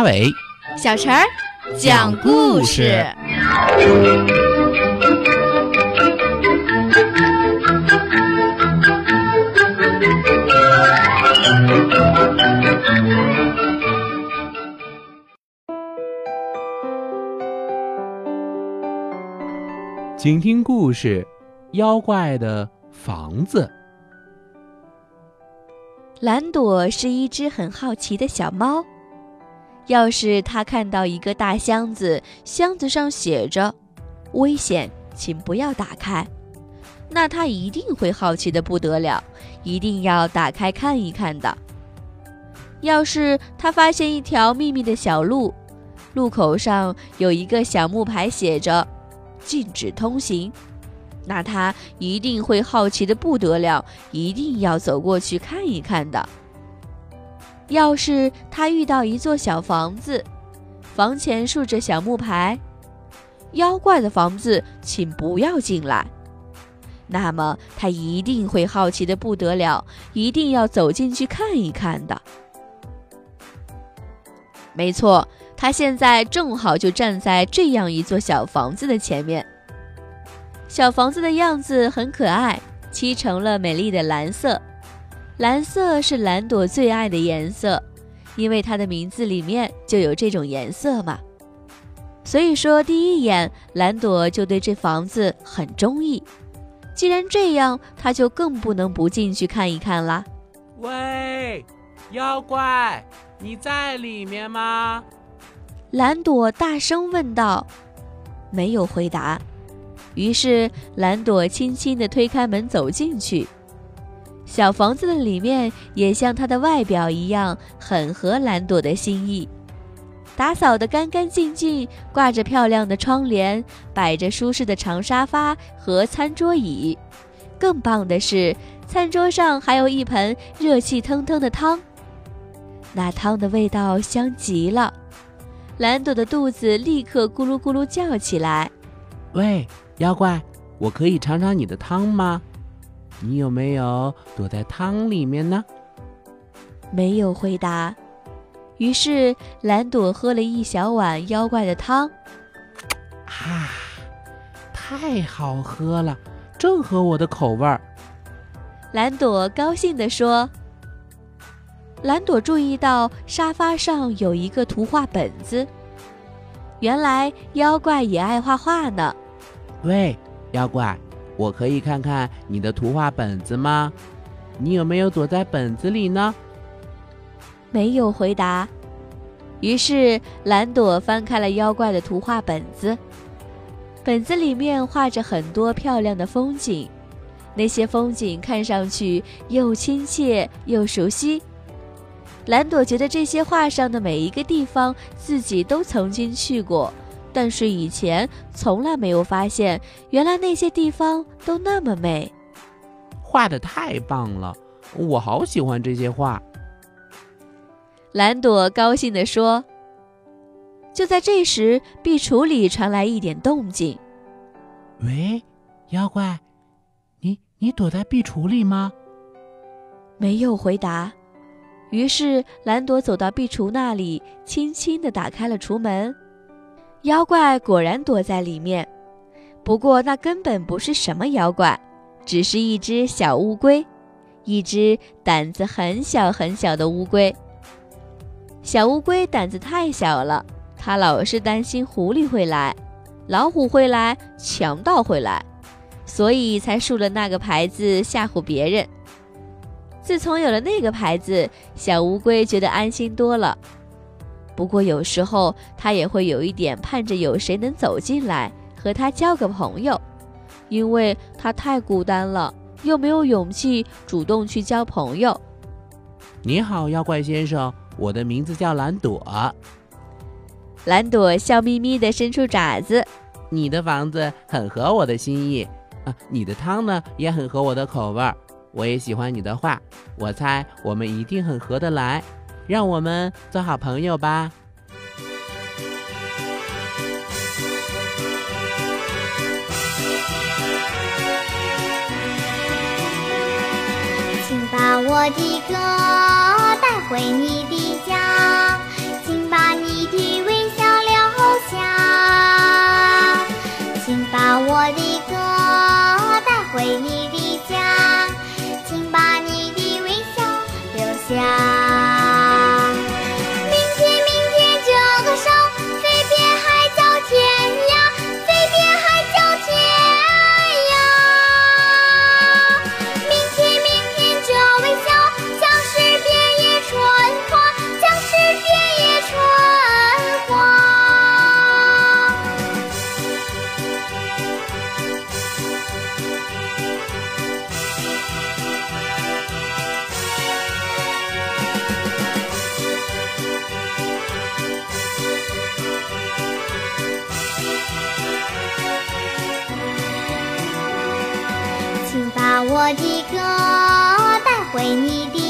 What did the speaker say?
阿伟，小陈儿讲故事。请听故事：妖怪的房子。蓝朵是一只很好奇的小猫。要是他看到一个大箱子，箱子上写着“危险，请不要打开”，那他一定会好奇的不得了，一定要打开看一看的。要是他发现一条秘密的小路，路口上有一个小木牌，写着。禁止通行，那他一定会好奇的不得了，一定要走过去看一看的。要是他遇到一座小房子，房前竖着小木牌，“妖怪的房子，请不要进来”，那么他一定会好奇的不得了，一定要走进去看一看的。没错。他现在正好就站在这样一座小房子的前面。小房子的样子很可爱，漆成了美丽的蓝色。蓝色是蓝朵最爱的颜色，因为它的名字里面就有这种颜色嘛。所以说，第一眼蓝朵就对这房子很中意。既然这样，他就更不能不进去看一看啦。喂，妖怪，你在里面吗？蓝朵大声问道：“没有回答。”于是蓝朵轻轻地推开门走进去。小房子的里面也像它的外表一样，很合蓝朵的心意，打扫得干干净净，挂着漂亮的窗帘，摆着舒适的长沙发和餐桌椅。更棒的是，餐桌上还有一盆热气腾腾的汤，那汤的味道香极了。蓝朵的肚子立刻咕噜咕噜叫起来。喂，妖怪，我可以尝尝你的汤吗？你有没有躲在汤里面呢？没有回答。于是蓝朵喝了一小碗妖怪的汤。啊，太好喝了，正合我的口味儿。蓝朵高兴地说。蓝朵注意到沙发上有一个图画本子，原来妖怪也爱画画呢。喂，妖怪，我可以看看你的图画本子吗？你有没有躲在本子里呢？没有回答。于是蓝朵翻开了妖怪的图画本子，本子里面画着很多漂亮的风景，那些风景看上去又亲切又熟悉。蓝朵觉得这些画上的每一个地方，自己都曾经去过，但是以前从来没有发现，原来那些地方都那么美。画的太棒了，我好喜欢这些画。蓝朵高兴地说。就在这时，壁橱里传来一点动静。喂，妖怪，你你躲在壁橱里吗？没有回答。于是蓝朵走到壁橱那里，轻轻地打开了橱门。妖怪果然躲在里面，不过那根本不是什么妖怪，只是一只小乌龟，一只胆子很小很小的乌龟。小乌龟胆子太小了，它老是担心狐狸会来，老虎会来，强盗会来，所以才竖了那个牌子吓唬别人。自从有了那个牌子，小乌龟觉得安心多了。不过有时候他也会有一点盼着有谁能走进来和他交个朋友，因为他太孤单了，又没有勇气主动去交朋友。你好，妖怪先生，我的名字叫蓝朵。蓝朵笑眯眯地伸出爪子。你的房子很合我的心意啊，你的汤呢也很合我的口味儿。我也喜欢你的画，我猜我们一定很合得来，让我们做好朋友吧。请把我的歌带回你的家，请把我的歌带回你的